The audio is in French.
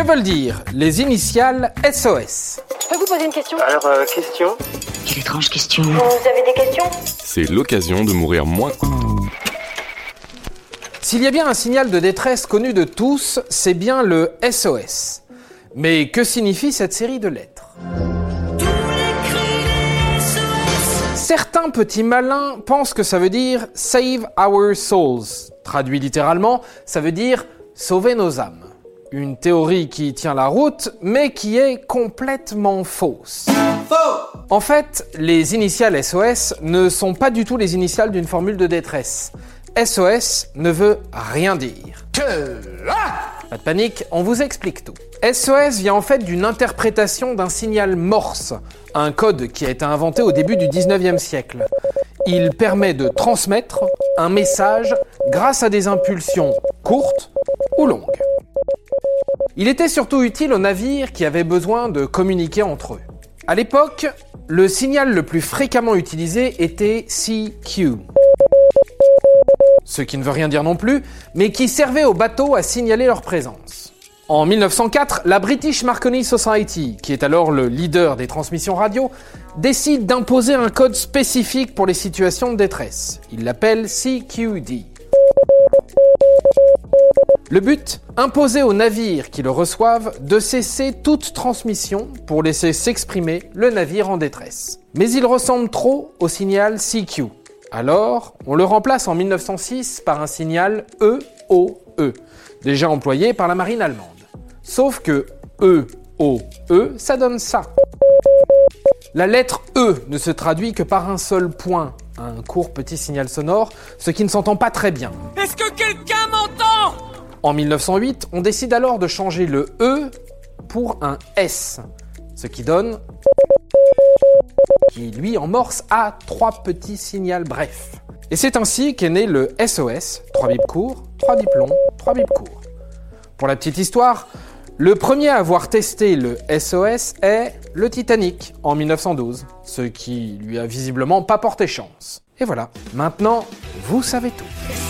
Que veulent dire les initiales SOS Je peux vous poser une question? Alors, euh, question? Quelle étrange question. Vous avez des questions? C'est l'occasion de mourir moins. S'il y a bien un signal de détresse connu de tous, c'est bien le SOS. Mais que signifie cette série de lettres? Certains petits malins pensent que ça veut dire Save Our Souls. Traduit littéralement, ça veut dire Sauver nos âmes. Une théorie qui tient la route, mais qui est complètement fausse. En fait, les initiales SOS ne sont pas du tout les initiales d'une formule de détresse. SOS ne veut rien dire. Pas de panique, on vous explique tout. SOS vient en fait d'une interprétation d'un signal morse, un code qui a été inventé au début du 19e siècle. Il permet de transmettre un message grâce à des impulsions courtes ou longues. Il était surtout utile aux navires qui avaient besoin de communiquer entre eux. À l'époque, le signal le plus fréquemment utilisé était CQ. Ce qui ne veut rien dire non plus, mais qui servait aux bateaux à signaler leur présence. En 1904, la British Marconi Society, qui est alors le leader des transmissions radio, décide d'imposer un code spécifique pour les situations de détresse. Il l'appelle CQD. Le but Imposer aux navires qui le reçoivent de cesser toute transmission pour laisser s'exprimer le navire en détresse. Mais il ressemble trop au signal CQ. Alors, on le remplace en 1906 par un signal EOE, déjà employé par la marine allemande. Sauf que EOE, ça donne ça. La lettre E ne se traduit que par un seul point, un court petit signal sonore, ce qui ne s'entend pas très bien. Est-ce que quelqu'un m'entend? En 1908, on décide alors de changer le E pour un S, ce qui donne qui lui en morse à trois petits signaux brefs. Et c'est ainsi qu'est né le SOS, 3 bips courts, 3 bips longs, 3 bips courts. Pour la petite histoire, le premier à avoir testé le SOS est le Titanic en 1912, ce qui lui a visiblement pas porté chance. Et voilà, maintenant, vous savez tout.